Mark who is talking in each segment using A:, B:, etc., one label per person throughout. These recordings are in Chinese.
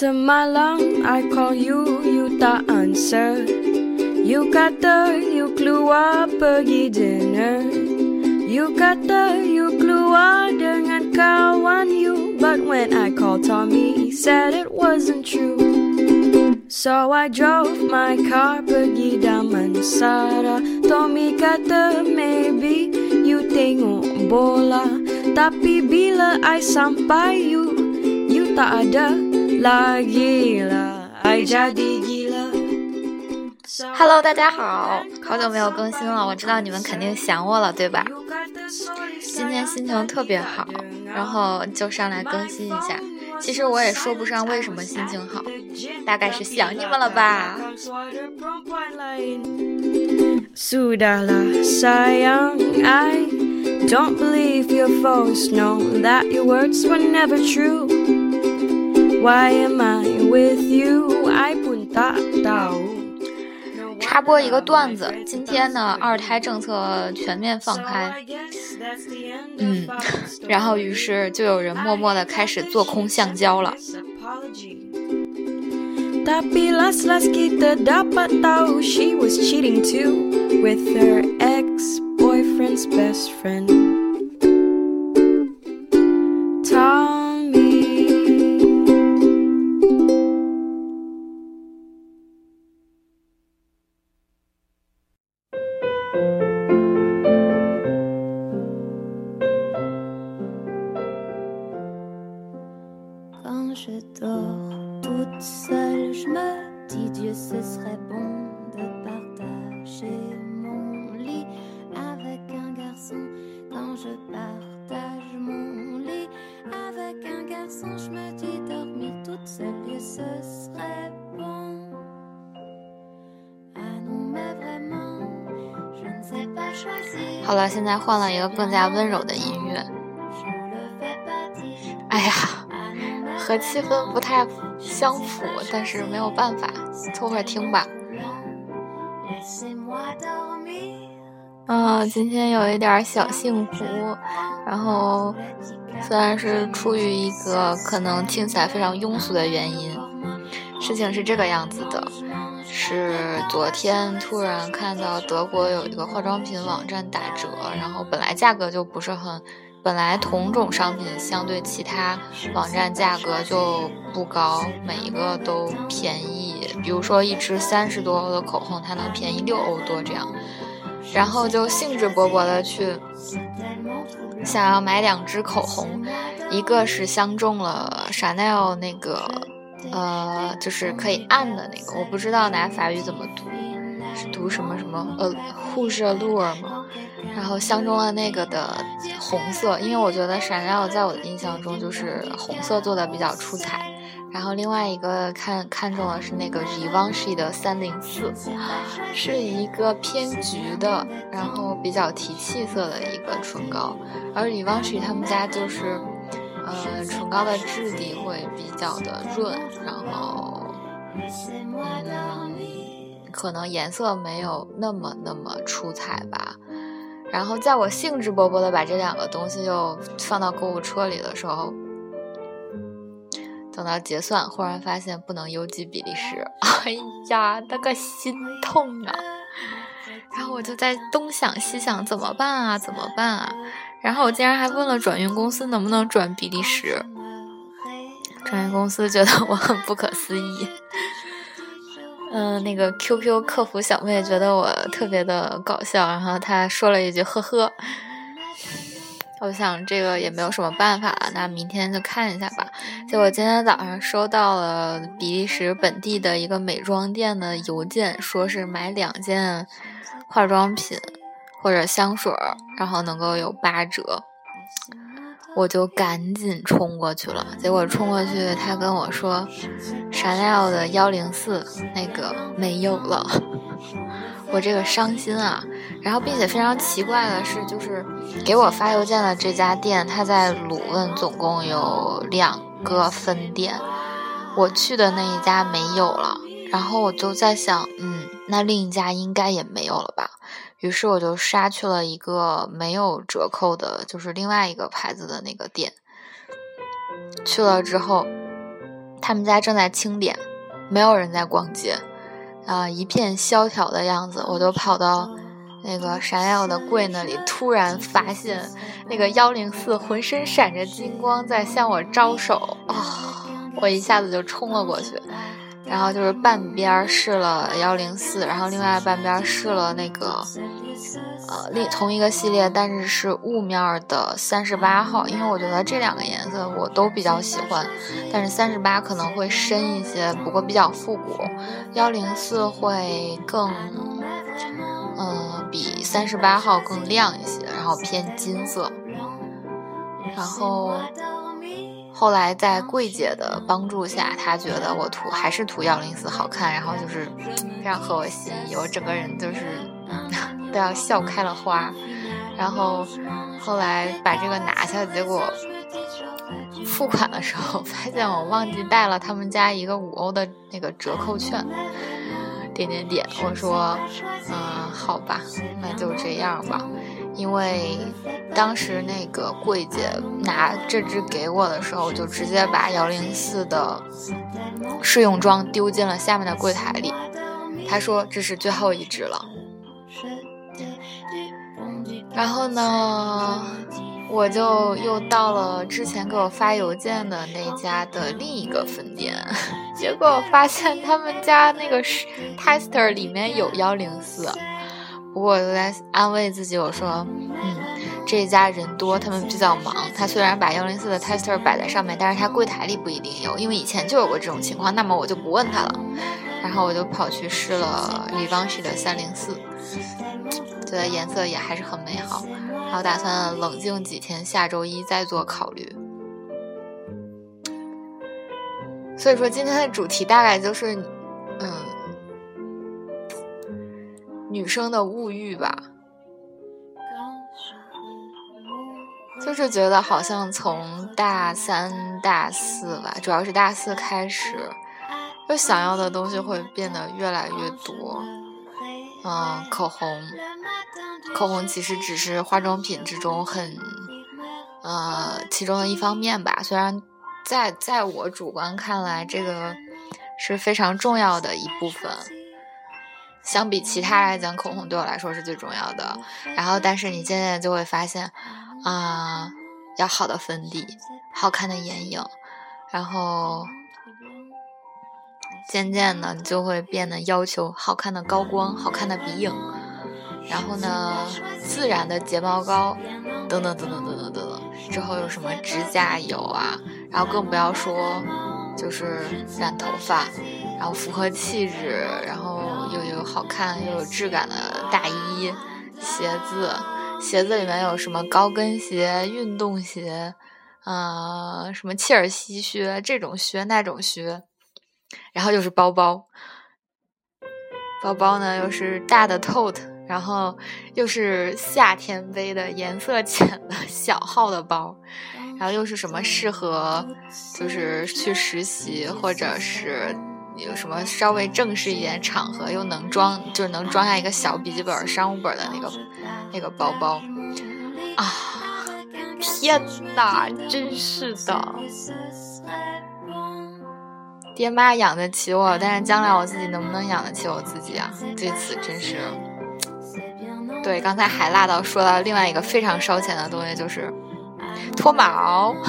A: Semalam I call you, you tak answer. You kata you keluar pergi dinner. You kata you keluar dengan kawan you. But when I called Tommy, he said it wasn't true. So I drove my car pergi Damansara Tommy kata maybe you tengok bola. Tapi bila I sampai you, you tak ada I
B: Hello，大家好，好久没有更新了，我知道你们肯定想我了，对吧？今天心情特别好，然后就上来更新一下。其实我也说不上为什么心情好，大概是想你们了吧。
A: Why am I with you? I don't know.
B: 插播一个段子，今天呢，二胎政策全面放开，嗯，然后于是就有人默默的开始做空橡胶了。现在换了一个更加温柔的音乐。哎呀，和气氛不太相符，但是没有办法，凑合听吧。嗯，今天有一点小幸福，然后虽然是出于一个可能听起来非常庸俗的原因，事情是这个样子的，是昨天突然看到德国有一个化妆品网站打折，然后本来价格就不是很，本来同种商品相对其他网站价格就不高，每一个都便宜，比如说一支三十多欧的口红，它能便宜六欧多这样。然后就兴致勃勃的去想要买两支口红，一个是相中了 Chanel 那个，呃，就是可以按的那个，我不知道拿法语怎么读，是读什么什么呃护士露尔吗？然后相中了那个的红色，因为我觉得 Chanel 在我的印象中就是红色做的比较出彩。然后另外一个看看中的是那个 Givenchy 的三零四，是一个偏橘的，然后比较提气色的一个唇膏。而 Givenchy 他们家就是，呃，唇膏的质地会比较的润，然后，嗯，可能颜色没有那么那么出彩吧。然后在我兴致勃勃的把这两个东西又放到购物车里的时候，等到结算，忽然发现不能邮寄比利时，哎呀，那个心痛啊！然后我就在东想西想，怎么办啊？怎么办啊？然后我竟然还问了转运公司能不能转比利时，转运公司觉得我很不可思议。嗯、那个 QQ 客服小妹觉得我特别的搞笑，然后她说了一句呵呵。我想这个也没有什么办法了，那明天就看一下吧。结果今天早上收到了比利时本地的一个美妆店的邮件，说是买两件化妆品或者香水儿，然后能够有八折。我就赶紧冲过去了，结果冲过去，他跟我说，Chanel 的幺零四那个没有了，我这个伤心啊！然后，并且非常奇怪的是，就是给我发邮件的这家店，他在鲁汶总共有两个分店，我去的那一家没有了。然后我就在想，嗯，那另一家应该也没有了吧？于是我就杀去了一个没有折扣的，就是另外一个牌子的那个店。去了之后，他们家正在清点，没有人在逛街，啊，一片萧条的样子。我就跑到那个闪耀的柜那里，突然发现那个幺零四浑身闪着金光在向我招手啊！我一下子就冲了过去。然后就是半边试了幺零四，然后另外半边试了那个，呃，另同一个系列，但是是雾面的三十八号，因为我觉得这两个颜色我都比较喜欢，但是三十八可能会深一些，不过比较复古，幺零四会更，嗯，比三十八号更亮一些，然后偏金色，然后。后来在柜姐的帮助下，她觉得我涂还是涂幺零四好看，然后就是非常合我心意，我整个人就是 都要笑开了花。然后后来把这个拿下，结果付款的时候 发现我忘记带了他们家一个五欧的那个折扣券。点点点，我说，嗯，好吧，那就这样吧。因为当时那个柜姐拿这支给我的时候，就直接把幺零四的试用装丢进了下面的柜台里。她说这是最后一支了。然后呢，我就又到了之前给我发邮件的那家的另一个分店，结果发现他们家那个 tester 里面有幺零四。不过我就在安慰自己，我说，嗯，这一家人多，他们比较忙。他虽然把幺零四的 tester 摆在上面，但是他柜台里不一定有，因为以前就有过这种情况。那么我就不问他了。然后我就跑去试了 Givenchy 的三零四，觉得颜色也还是很美好。然后打算冷静几天，下周一再做考虑。所以说今天的主题大概就是，女生的物欲吧，就是觉得好像从大三、大四吧，主要是大四开始，就想要的东西会变得越来越多。嗯，口红，口红其实只是化妆品之中很，呃，其中的一方面吧。虽然在在我主观看来，这个是非常重要的一部分。相比其他来讲，口红对我来说是最重要的。然后，但是你渐渐就会发现，啊，要好的粉底，好看的眼影，然后渐渐的你就会变得要求好看的高光、好看的鼻影，然后呢，自然的睫毛膏，等等等等等等等等。之后有什么指甲油啊，然后更不要说就是染头发，然后符合气质，然后。又有好看又有质感的大衣、鞋子，鞋子里面有什么高跟鞋、运动鞋，啊，什么切尔西靴，这种靴那种靴，然后就是包包，包包呢又是大的 tote，然后又是夏天背的颜色浅的小号的包，然后又是什么适合就是去实习或者是。有什么稍微正式一点场合又能装，就是能装下一个小笔记本、商务本的那个那个包包啊！天哪，真是的，爹妈养得起我，但是将来我自己能不能养得起我自己啊？对此真是……对，刚才还辣到说到另外一个非常烧钱的东西，就是脱毛。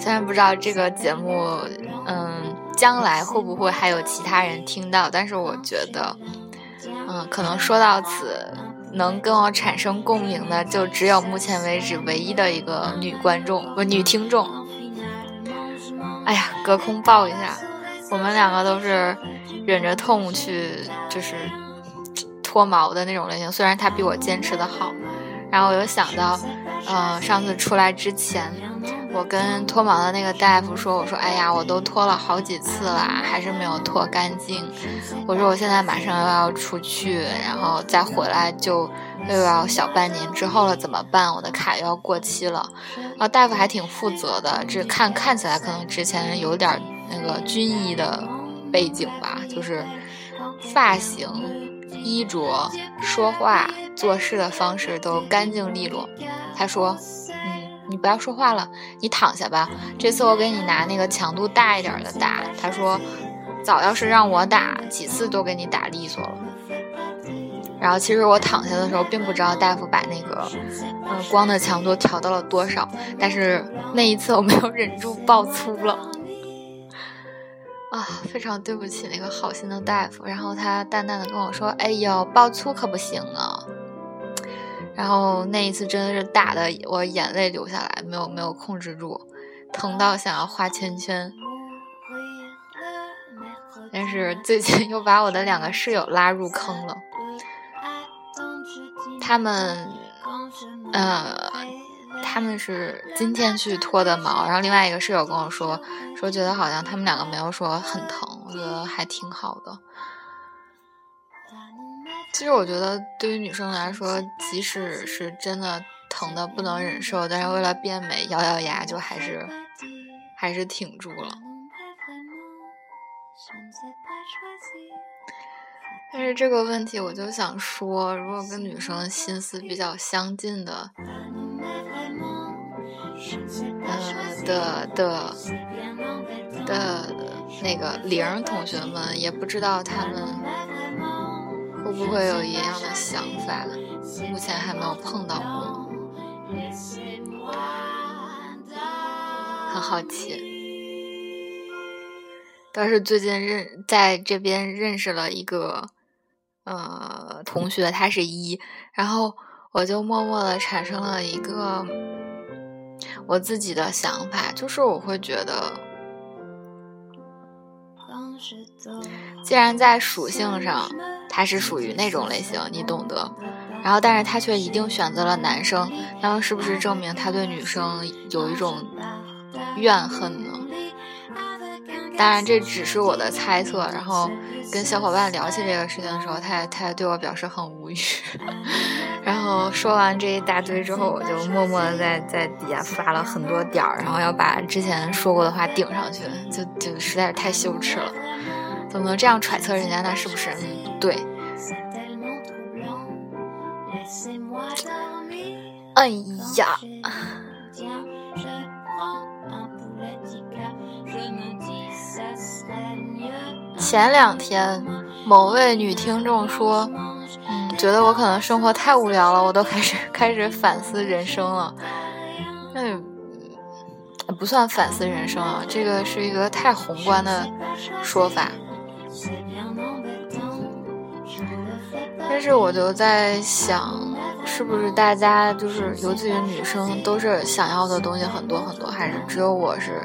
B: 虽然不知道这个节目。嗯，将来会不会还有其他人听到？但是我觉得，嗯，可能说到此，能跟我产生共鸣的，就只有目前为止唯一的一个女观众，不，女听众。哎呀，隔空抱一下，我们两个都是忍着痛去，就是脱毛的那种类型。虽然他比我坚持的好，然后我又想到，呃，上次出来之前。我跟脱毛的那个大夫说：“我说，哎呀，我都脱了好几次了，还是没有脱干净。我说，我现在马上又要出去，然后再回来就又要小半年之后了，怎么办？我的卡又要过期了。然后大夫还挺负责的，这看看起来可能之前有点那个军医的背景吧，就是发型、衣着、说话、做事的方式都干净利落。他说。”你不要说话了，你躺下吧。这次我给你拿那个强度大一点的打。他说，早要是让我打几次都给你打利索了。然后其实我躺下的时候，并不知道大夫把那个嗯光的强度调到了多少，但是那一次我没有忍住爆粗了。啊，非常对不起那个好心的大夫。然后他淡淡的跟我说：“哎呦，爆粗可不行啊。”然后那一次真的是打的我眼泪流下来，没有没有控制住，疼到想要画圈圈。但是最近又把我的两个室友拉入坑了，他们，呃。他们是今天去脱的毛，然后另外一个室友跟我说，说觉得好像他们两个没有说很疼，我觉得还挺好的。其实我觉得对于女生来说，即使是真的疼的不能忍受，但是为了变美，咬咬牙就还是还是挺住了。但是这个问题，我就想说，如果跟女生心思比较相近的。呃的的的那个零同学们也不知道他们会不会有一样的想法，目前还没有碰到过，很好奇。倒是最近认在这边认识了一个呃同学，他是一，然后我就默默的产生了一个。我自己的想法就是，我会觉得，既然在属性上他是属于那种类型，你懂得，然后但是他却一定选择了男生，那么是不是证明他对女生有一种怨恨呢？当然这只是我的猜测，然后。跟小伙伴聊起这个事情的时候，他也他也对我表示很无语。然后说完这一大堆之后，我就默默的在在底下发了很多点儿，然后要把之前说过的话顶上去，就就实在是太羞耻了。怎么能这样揣测人家？那是不是对？哎呀！前两天，某位女听众说：“嗯，觉得我可能生活太无聊了，我都开始开始反思人生了。”那不算反思人生啊，这个是一个太宏观的说法。但是我就在想，是不是大家就是尤其是女生，都是想要的东西很多很多，还是只有我是？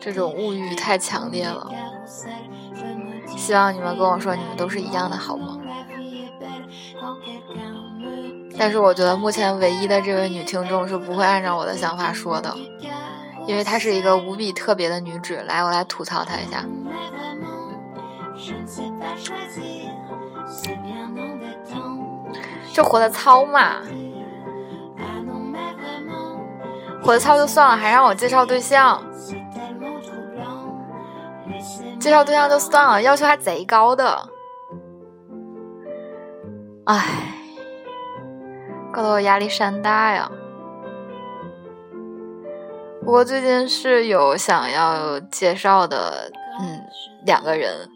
B: 这种物欲太强烈了，希望你们跟我说你们都是一样的，好吗？但是我觉得目前唯一的这位女听众是不会按照我的想法说的，因为她是一个无比特别的女子。来，我来吐槽她一下，就活的糙嘛，活的糙就算了，还让我介绍对象。介绍对象就算了，要求还贼高的，唉，搞得我压力山大呀。不过最近是有想要介绍的，嗯，两个人，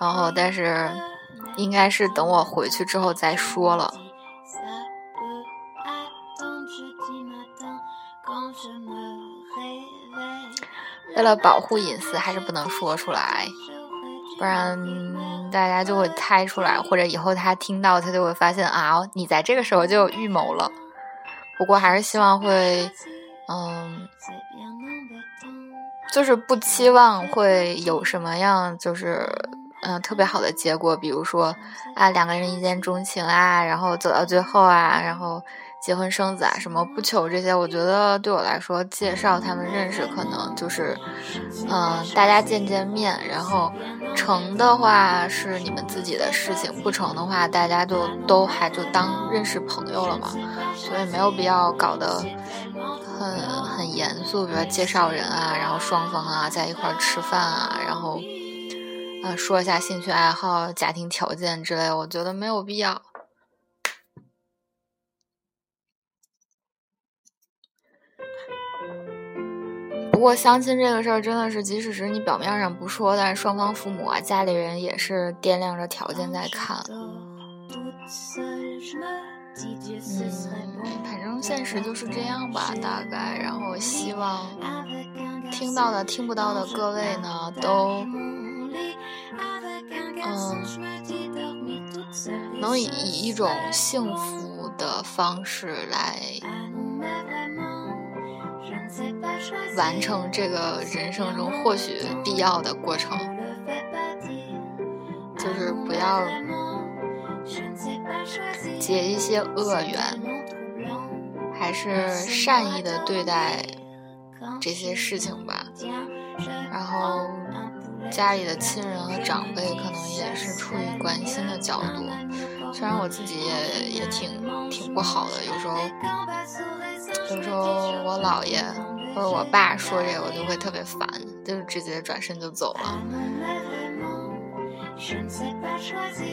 B: 然后但是应该是等我回去之后再说了。为了保护隐私，还是不能说出来，不然大家就会猜出来，或者以后他听到，他就会发现啊，你在这个时候就有预谋了。不过还是希望会，嗯，就是不期望会有什么样，就是嗯特别好的结果，比如说啊两个人一见钟情啊，然后走到最后啊，然后。结婚生子啊，什么不求这些，我觉得对我来说，介绍他们认识可能就是，嗯，大家见见面，然后成的话是你们自己的事情，不成的话大家就都还就当认识朋友了嘛，所以没有必要搞得很很严肃，比如介绍人啊，然后双方啊在一块儿吃饭啊，然后啊，说一下兴趣爱好、家庭条件之类，我觉得没有必要。不过相亲这个事儿真的是，即使是你表面上不说，但是双方父母啊、家里人也是掂量着条件在看。嗯，反正现实就是这样吧，大概。然后希望听到的、听不到的各位呢，都嗯，能以以一种幸福的方式来完成这个人生中或许必要的过程，就是不要。结一些恶缘，还是善意的对待这些事情吧。然后家里的亲人和长辈可能也是出于关心的角度，虽然我自己也也挺挺不好的，有时候有时候我姥爷或者我爸说这个，我就会特别烦，就直接转身就走了。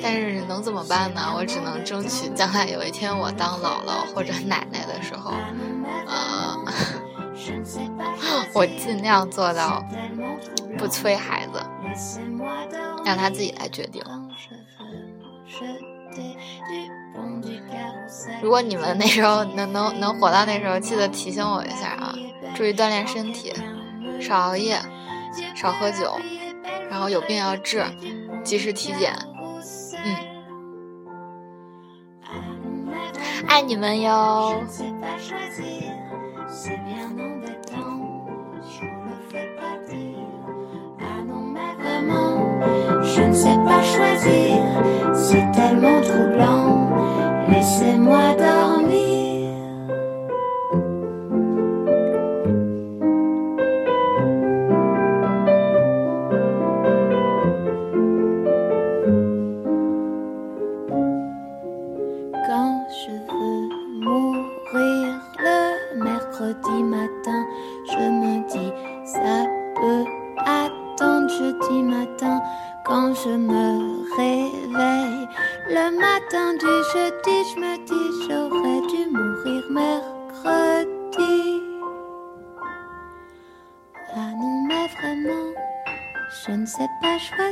B: 但是能怎么办呢？我只能争取将来有一天我当姥姥或者奶奶的时候，呃，我尽量做到不催孩子，让他自己来决定。如果你们那时候能能能活到那时候，记得提醒我一下啊！注意锻炼身体，少熬夜，少喝酒，然后有病要治。及时体检，嗯，爱你们哟。
C: je ne sais pas choisir, c'est tellement troublant, laissez-moi dormir. Quand je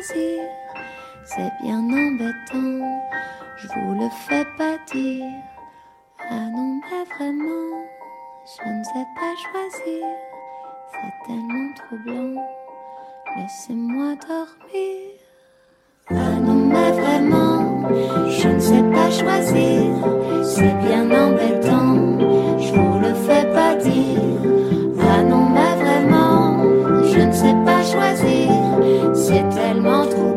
C: c'est bien embêtant, je vous le fais pas dire. Ah non, mais vraiment, je ne sais pas choisir, c'est tellement troublant, laissez-moi dormir. Ah non, mais vraiment,
B: je ne sais pas choisir, c'est bien embêtant, je vous le fais pas dire. Ah non, mais vraiment, je ne sais pas choisir c'est tellement trop.